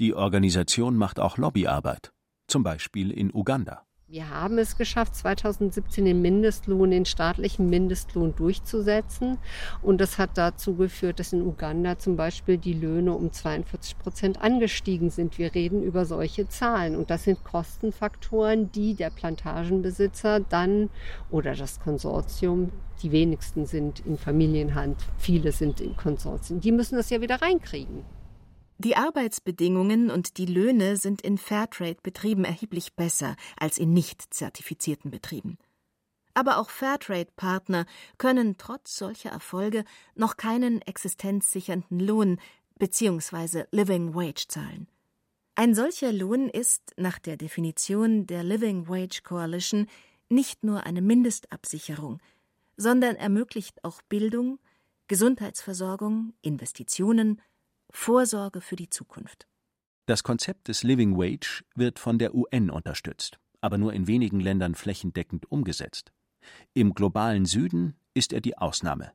Die Organisation macht auch Lobbyarbeit, zum Beispiel in Uganda. Wir haben es geschafft, 2017 den Mindestlohn, den staatlichen Mindestlohn durchzusetzen. Und das hat dazu geführt, dass in Uganda zum Beispiel die Löhne um 42 Prozent angestiegen sind. Wir reden über solche Zahlen. Und das sind Kostenfaktoren, die der Plantagenbesitzer dann oder das Konsortium, die wenigsten sind in Familienhand, viele sind in Konsortien, die müssen das ja wieder reinkriegen. Die Arbeitsbedingungen und die Löhne sind in Fairtrade-Betrieben erheblich besser als in nicht zertifizierten Betrieben. Aber auch Fairtrade-Partner können trotz solcher Erfolge noch keinen existenzsichernden Lohn bzw. Living Wage zahlen. Ein solcher Lohn ist nach der Definition der Living Wage Coalition nicht nur eine Mindestabsicherung, sondern ermöglicht auch Bildung, Gesundheitsversorgung, Investitionen, Vorsorge für die Zukunft. Das Konzept des Living Wage wird von der UN unterstützt, aber nur in wenigen Ländern flächendeckend umgesetzt. Im globalen Süden ist er die Ausnahme.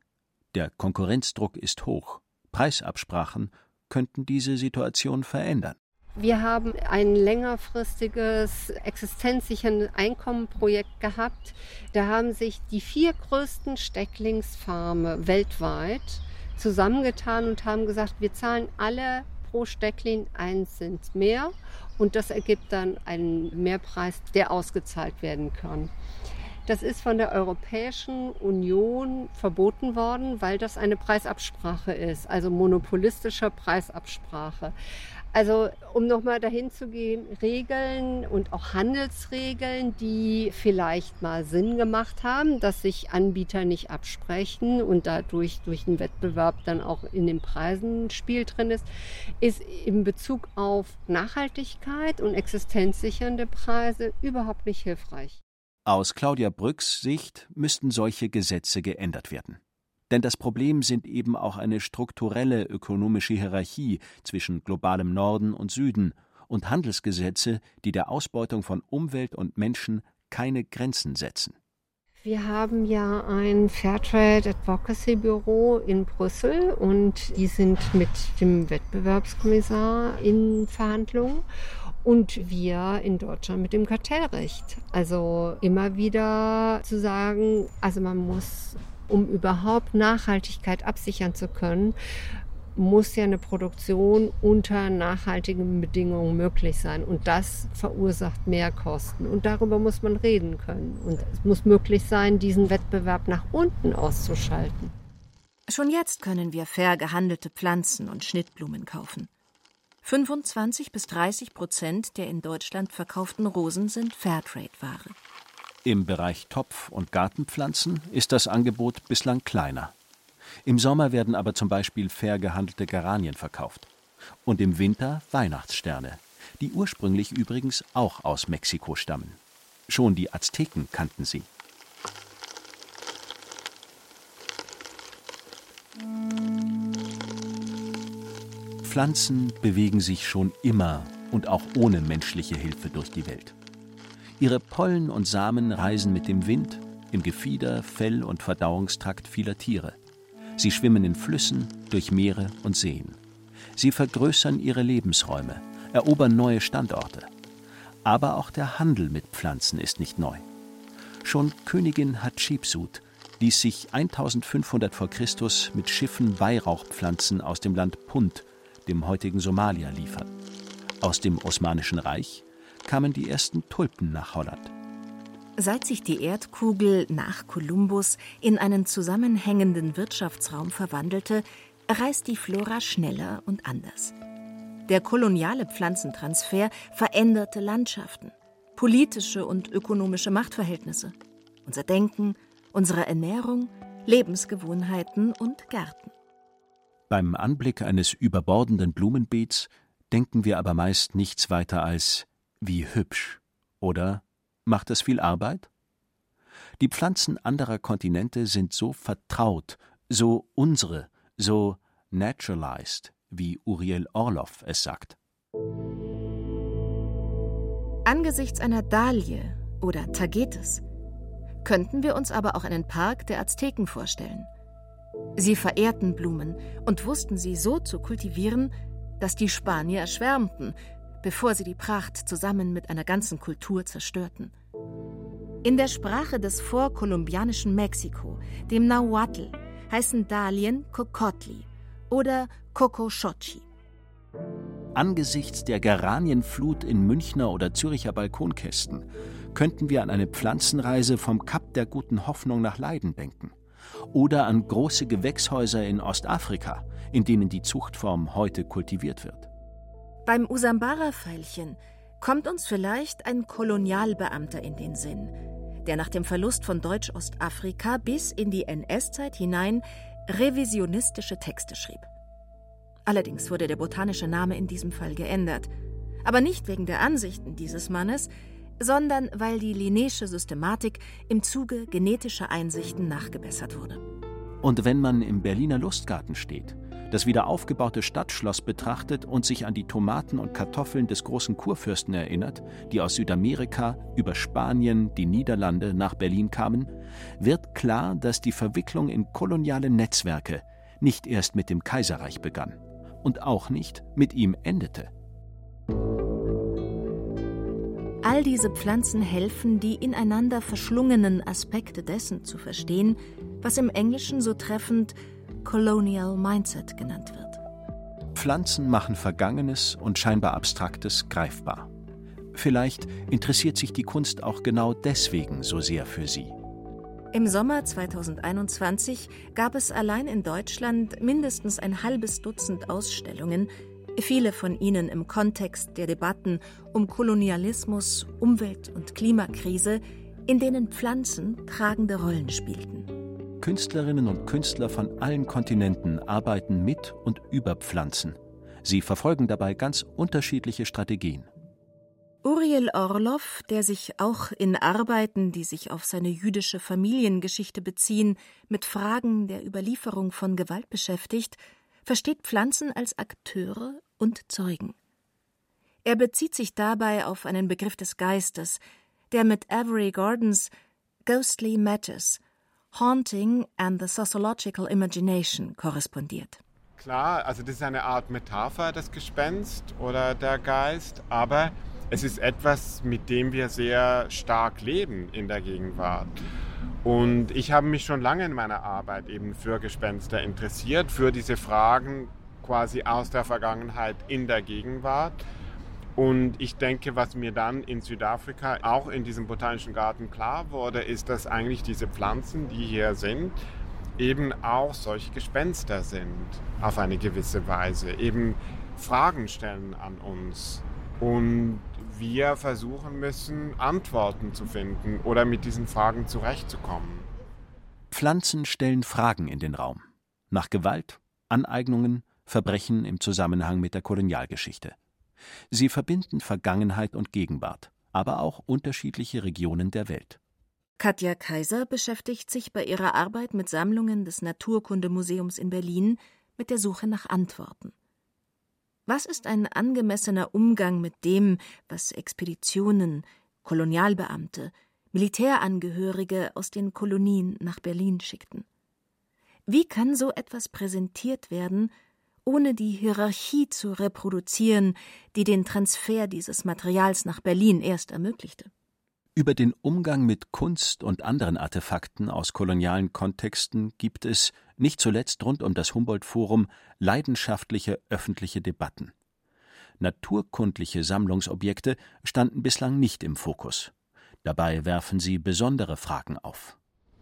Der Konkurrenzdruck ist hoch. Preisabsprachen könnten diese Situation verändern. Wir haben ein längerfristiges existenzsicherndes Einkommenprojekt gehabt. Da haben sich die vier größten Stecklingsfarme weltweit zusammengetan und haben gesagt, wir zahlen alle pro Stecklin einen Cent mehr und das ergibt dann einen Mehrpreis, der ausgezahlt werden kann. Das ist von der Europäischen Union verboten worden, weil das eine Preisabsprache ist, also monopolistische Preisabsprache. Also um nochmal dahin zu gehen, Regeln und auch Handelsregeln, die vielleicht mal Sinn gemacht haben, dass sich Anbieter nicht absprechen und dadurch durch den Wettbewerb dann auch in den Preisen ein Spiel drin ist, ist in Bezug auf Nachhaltigkeit und existenzsichernde Preise überhaupt nicht hilfreich. Aus Claudia Brücks Sicht müssten solche Gesetze geändert werden. Denn das Problem sind eben auch eine strukturelle ökonomische Hierarchie zwischen globalem Norden und Süden und Handelsgesetze, die der Ausbeutung von Umwelt und Menschen keine Grenzen setzen. Wir haben ja ein Fairtrade Advocacy Büro in Brüssel und die sind mit dem Wettbewerbskommissar in Verhandlungen und wir in Deutschland mit dem Kartellrecht. Also immer wieder zu sagen, also man muss um überhaupt Nachhaltigkeit absichern zu können, muss ja eine Produktion unter nachhaltigen Bedingungen möglich sein. Und das verursacht mehr Kosten. Und darüber muss man reden können. Und es muss möglich sein, diesen Wettbewerb nach unten auszuschalten. Schon jetzt können wir fair gehandelte Pflanzen und Schnittblumen kaufen. 25 bis 30 Prozent der in Deutschland verkauften Rosen sind Fairtrade-Ware. Im Bereich Topf- und Gartenpflanzen ist das Angebot bislang kleiner. Im Sommer werden aber zum Beispiel fair gehandelte Geranien verkauft. Und im Winter Weihnachtssterne, die ursprünglich übrigens auch aus Mexiko stammen. Schon die Azteken kannten sie. Pflanzen bewegen sich schon immer und auch ohne menschliche Hilfe durch die Welt. Ihre Pollen und Samen reisen mit dem Wind, im Gefieder, Fell und Verdauungstrakt vieler Tiere. Sie schwimmen in Flüssen, durch Meere und Seen. Sie vergrößern ihre Lebensräume, erobern neue Standorte. Aber auch der Handel mit Pflanzen ist nicht neu. Schon Königin Hatschepsut ließ sich 1500 v. Chr. mit Schiffen Weihrauchpflanzen aus dem Land Punt, dem heutigen Somalia, liefern. Aus dem Osmanischen Reich kamen die ersten Tulpen nach Holland. Seit sich die Erdkugel nach Kolumbus in einen zusammenhängenden Wirtschaftsraum verwandelte, reist die Flora schneller und anders. Der koloniale Pflanzentransfer veränderte Landschaften, politische und ökonomische Machtverhältnisse, unser Denken, unsere Ernährung, Lebensgewohnheiten und Gärten. Beim Anblick eines überbordenden Blumenbeets denken wir aber meist nichts weiter als wie hübsch oder macht es viel Arbeit? Die Pflanzen anderer Kontinente sind so vertraut, so unsere, so naturalized, wie Uriel Orlov es sagt. Angesichts einer Dahlie oder Tagetes könnten wir uns aber auch einen Park der Azteken vorstellen. Sie verehrten Blumen und wussten sie so zu kultivieren, dass die Spanier schwärmten, bevor sie die Pracht zusammen mit einer ganzen Kultur zerstörten. In der Sprache des vorkolumbianischen Mexiko, dem Nahuatl, heißen Dahlien Cocotli oder Cocochochi. Angesichts der Geranienflut in Münchner oder Züricher Balkonkästen könnten wir an eine Pflanzenreise vom Kap der Guten Hoffnung nach Leiden denken. Oder an große Gewächshäuser in Ostafrika, in denen die Zuchtform heute kultiviert wird. Beim Usambara-Veilchen kommt uns vielleicht ein Kolonialbeamter in den Sinn, der nach dem Verlust von Deutsch-Ostafrika bis in die NS-Zeit hinein revisionistische Texte schrieb. Allerdings wurde der botanische Name in diesem Fall geändert, aber nicht wegen der Ansichten dieses Mannes, sondern weil die Linnaeusche Systematik im Zuge genetischer Einsichten nachgebessert wurde. Und wenn man im Berliner Lustgarten steht, das wieder aufgebaute Stadtschloss betrachtet und sich an die Tomaten und Kartoffeln des großen Kurfürsten erinnert, die aus Südamerika über Spanien, die Niederlande nach Berlin kamen, wird klar, dass die Verwicklung in koloniale Netzwerke nicht erst mit dem Kaiserreich begann und auch nicht mit ihm endete. All diese Pflanzen helfen, die ineinander verschlungenen Aspekte dessen zu verstehen, was im Englischen so treffend Colonial Mindset genannt wird. Pflanzen machen Vergangenes und scheinbar Abstraktes greifbar. Vielleicht interessiert sich die Kunst auch genau deswegen so sehr für sie. Im Sommer 2021 gab es allein in Deutschland mindestens ein halbes Dutzend Ausstellungen, viele von ihnen im Kontext der Debatten um Kolonialismus, Umwelt- und Klimakrise, in denen Pflanzen tragende Rollen spielten. Künstlerinnen und Künstler von allen Kontinenten arbeiten mit und über Pflanzen. Sie verfolgen dabei ganz unterschiedliche Strategien. Uriel Orlov, der sich auch in Arbeiten, die sich auf seine jüdische Familiengeschichte beziehen, mit Fragen der Überlieferung von Gewalt beschäftigt, versteht Pflanzen als Akteure und Zeugen. Er bezieht sich dabei auf einen Begriff des Geistes, der mit Avery Gordons Ghostly Matters Haunting and the Sociological Imagination korrespondiert. Klar, also das ist eine Art Metapher, das Gespenst oder der Geist, aber es ist etwas, mit dem wir sehr stark leben in der Gegenwart. Und ich habe mich schon lange in meiner Arbeit eben für Gespenster interessiert, für diese Fragen quasi aus der Vergangenheit in der Gegenwart. Und ich denke, was mir dann in Südafrika auch in diesem botanischen Garten klar wurde, ist, dass eigentlich diese Pflanzen, die hier sind, eben auch solche Gespenster sind, auf eine gewisse Weise, eben Fragen stellen an uns und wir versuchen müssen, Antworten zu finden oder mit diesen Fragen zurechtzukommen. Pflanzen stellen Fragen in den Raum. Nach Gewalt, Aneignungen, Verbrechen im Zusammenhang mit der Kolonialgeschichte. Sie verbinden Vergangenheit und Gegenwart, aber auch unterschiedliche Regionen der Welt. Katja Kaiser beschäftigt sich bei ihrer Arbeit mit Sammlungen des Naturkundemuseums in Berlin mit der Suche nach Antworten. Was ist ein angemessener Umgang mit dem, was Expeditionen, Kolonialbeamte, Militärangehörige aus den Kolonien nach Berlin schickten? Wie kann so etwas präsentiert werden, ohne die Hierarchie zu reproduzieren, die den Transfer dieses Materials nach Berlin erst ermöglichte. Über den Umgang mit Kunst und anderen Artefakten aus kolonialen Kontexten gibt es, nicht zuletzt rund um das Humboldt-Forum, leidenschaftliche öffentliche Debatten. Naturkundliche Sammlungsobjekte standen bislang nicht im Fokus. Dabei werfen sie besondere Fragen auf.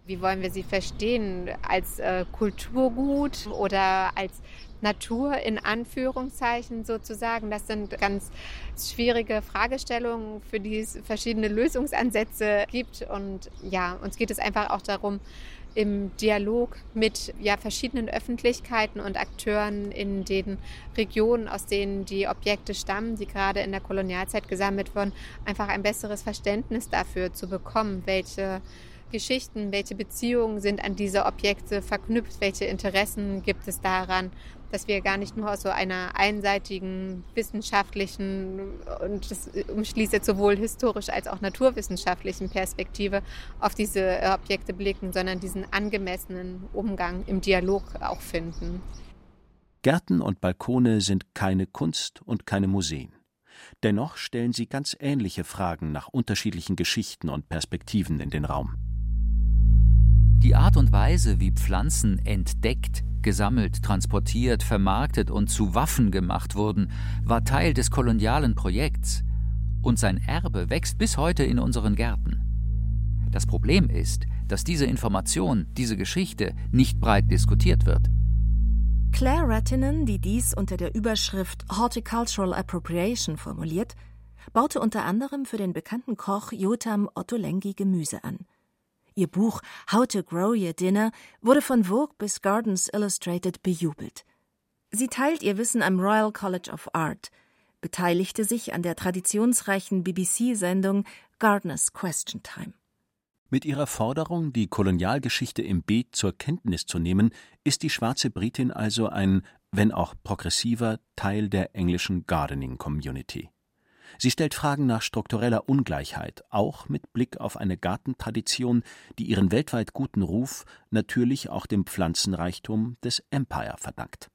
Wie wollen wir sie verstehen? Als äh, Kulturgut oder als Natur in Anführungszeichen sozusagen. Das sind ganz schwierige Fragestellungen, für die es verschiedene Lösungsansätze gibt. Und ja, uns geht es einfach auch darum, im Dialog mit ja, verschiedenen Öffentlichkeiten und Akteuren in den Regionen, aus denen die Objekte stammen, die gerade in der Kolonialzeit gesammelt wurden, einfach ein besseres Verständnis dafür zu bekommen, welche Geschichten, welche Beziehungen sind an diese Objekte verknüpft, welche Interessen gibt es daran, dass wir gar nicht nur aus so einer einseitigen wissenschaftlichen und das umschließt jetzt sowohl historisch als auch naturwissenschaftlichen Perspektive auf diese Objekte blicken, sondern diesen angemessenen Umgang im Dialog auch finden. Gärten und Balkone sind keine Kunst und keine Museen. Dennoch stellen sie ganz ähnliche Fragen nach unterschiedlichen Geschichten und Perspektiven in den Raum. Die Art und Weise, wie Pflanzen entdeckt, gesammelt, transportiert, vermarktet und zu Waffen gemacht wurden, war Teil des kolonialen Projekts. Und sein Erbe wächst bis heute in unseren Gärten. Das Problem ist, dass diese Information, diese Geschichte nicht breit diskutiert wird. Claire Rattinen, die dies unter der Überschrift Horticultural Appropriation formuliert, baute unter anderem für den bekannten Koch Jotam Ottolenghi Gemüse an. Ihr Buch How to Grow Your Dinner wurde von Vogue bis Gardens Illustrated bejubelt. Sie teilt ihr Wissen am Royal College of Art, beteiligte sich an der traditionsreichen BBC-Sendung Gardeners Question Time. Mit ihrer Forderung, die Kolonialgeschichte im Beet zur Kenntnis zu nehmen, ist die schwarze Britin also ein, wenn auch progressiver, Teil der englischen Gardening Community. Sie stellt Fragen nach struktureller Ungleichheit, auch mit Blick auf eine Gartentradition, die ihren weltweit guten Ruf natürlich auch dem Pflanzenreichtum des Empire verdankt.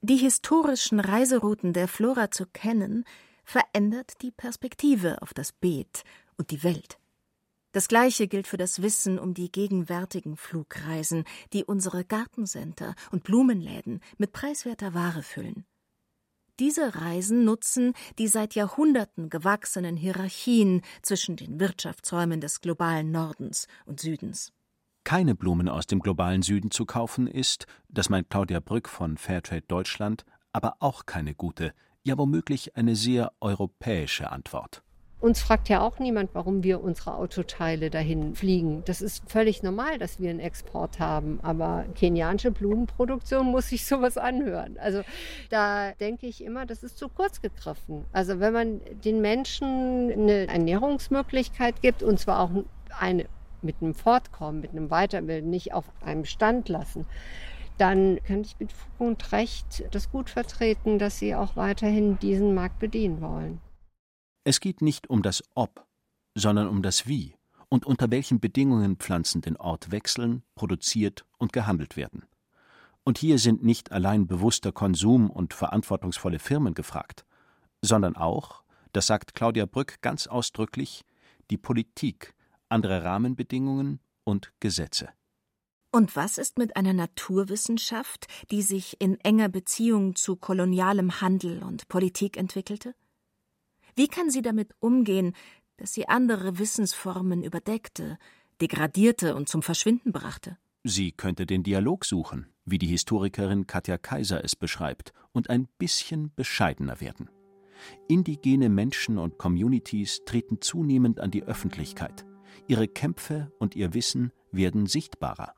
Die historischen Reiserouten der Flora zu kennen, verändert die Perspektive auf das Beet und die Welt. Das Gleiche gilt für das Wissen um die gegenwärtigen Flugreisen, die unsere Gartencenter und Blumenläden mit preiswerter Ware füllen. Diese Reisen nutzen die seit Jahrhunderten gewachsenen Hierarchien zwischen den Wirtschaftsräumen des globalen Nordens und Südens. Keine Blumen aus dem globalen Süden zu kaufen ist, das meint Claudia Brück von Fairtrade Deutschland, aber auch keine gute, ja womöglich eine sehr europäische Antwort. Uns fragt ja auch niemand, warum wir unsere Autoteile dahin fliegen. Das ist völlig normal, dass wir einen Export haben. Aber kenianische Blumenproduktion muss sich sowas anhören. Also da denke ich immer, das ist zu kurz gegriffen. Also wenn man den Menschen eine Ernährungsmöglichkeit gibt, und zwar auch eine mit einem Fortkommen, mit einem Weiterbilden, nicht auf einem Stand lassen, dann könnte ich mit Fug und Recht das gut vertreten, dass sie auch weiterhin diesen Markt bedienen wollen. Es geht nicht um das Ob, sondern um das Wie und unter welchen Bedingungen Pflanzen den Ort wechseln, produziert und gehandelt werden. Und hier sind nicht allein bewusster Konsum und verantwortungsvolle Firmen gefragt, sondern auch, das sagt Claudia Brück ganz ausdrücklich, die Politik, andere Rahmenbedingungen und Gesetze. Und was ist mit einer Naturwissenschaft, die sich in enger Beziehung zu kolonialem Handel und Politik entwickelte? Wie kann sie damit umgehen, dass sie andere Wissensformen überdeckte, degradierte und zum Verschwinden brachte? Sie könnte den Dialog suchen, wie die Historikerin Katja Kaiser es beschreibt, und ein bisschen bescheidener werden. Indigene Menschen und Communities treten zunehmend an die Öffentlichkeit. Ihre Kämpfe und ihr Wissen werden sichtbarer.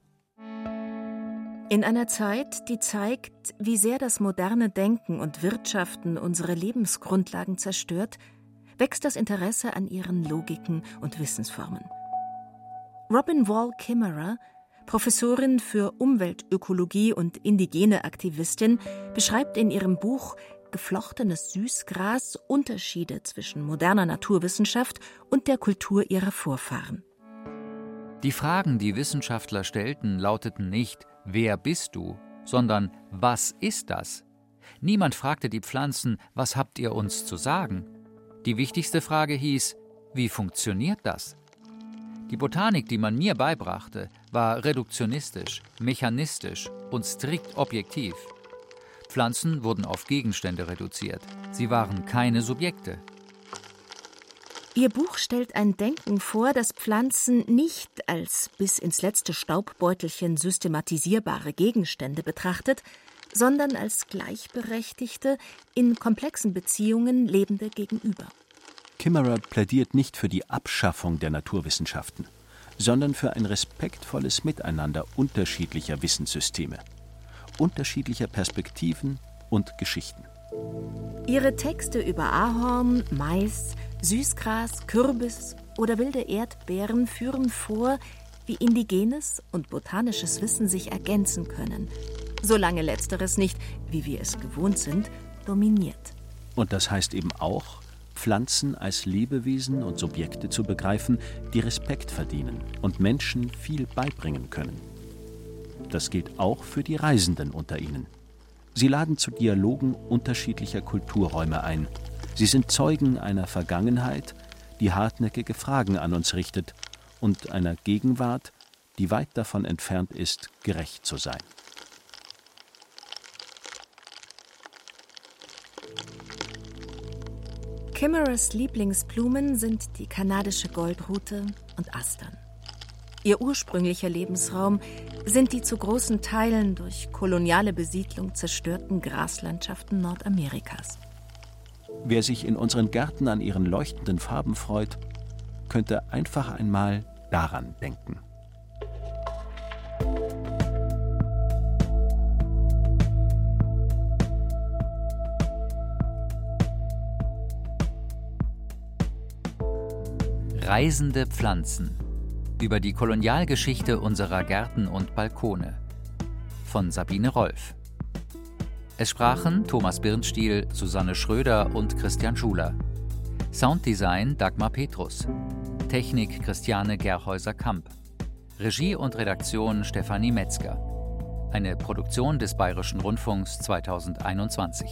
In einer Zeit, die zeigt, wie sehr das moderne Denken und Wirtschaften unsere Lebensgrundlagen zerstört, wächst das Interesse an ihren Logiken und Wissensformen. Robin Wall Kimmerer, Professorin für Umweltökologie und indigene Aktivistin, beschreibt in ihrem Buch Geflochtenes Süßgras Unterschiede zwischen moderner Naturwissenschaft und der Kultur ihrer Vorfahren. Die Fragen, die Wissenschaftler stellten, lauteten nicht Wer bist du? sondern Was ist das? Niemand fragte die Pflanzen, was habt ihr uns zu sagen? Die wichtigste Frage hieß, wie funktioniert das? Die Botanik, die man mir beibrachte, war reduktionistisch, mechanistisch und strikt objektiv. Pflanzen wurden auf Gegenstände reduziert. Sie waren keine Subjekte. Ihr Buch stellt ein Denken vor, das Pflanzen nicht als bis ins letzte Staubbeutelchen systematisierbare Gegenstände betrachtet, sondern als gleichberechtigte, in komplexen Beziehungen lebende Gegenüber. Kimmerer plädiert nicht für die Abschaffung der Naturwissenschaften, sondern für ein respektvolles Miteinander unterschiedlicher Wissenssysteme, unterschiedlicher Perspektiven und Geschichten. Ihre Texte über Ahorn, Mais, Süßgras, Kürbis oder wilde Erdbeeren führen vor, wie indigenes und botanisches Wissen sich ergänzen können, solange letzteres nicht, wie wir es gewohnt sind, dominiert. Und das heißt eben auch, Pflanzen als Lebewesen und Subjekte zu begreifen, die Respekt verdienen und Menschen viel beibringen können. Das gilt auch für die Reisenden unter ihnen. Sie laden zu Dialogen unterschiedlicher Kulturräume ein. Sie sind Zeugen einer Vergangenheit, die hartnäckige Fragen an uns richtet, und einer Gegenwart, die weit davon entfernt ist, gerecht zu sein. Kimmerers Lieblingsblumen sind die kanadische Goldrute und Astern. Ihr ursprünglicher Lebensraum sind die zu großen Teilen durch koloniale Besiedlung zerstörten Graslandschaften Nordamerikas. Wer sich in unseren Gärten an ihren leuchtenden Farben freut, könnte einfach einmal daran denken. Reisende Pflanzen über die Kolonialgeschichte unserer Gärten und Balkone von Sabine Rolf. Es sprachen Thomas Birnstiel, Susanne Schröder und Christian Schuler. Sounddesign Dagmar Petrus. Technik Christiane Gerhäuser-Kamp. Regie und Redaktion Stefanie Metzger. Eine Produktion des Bayerischen Rundfunks 2021.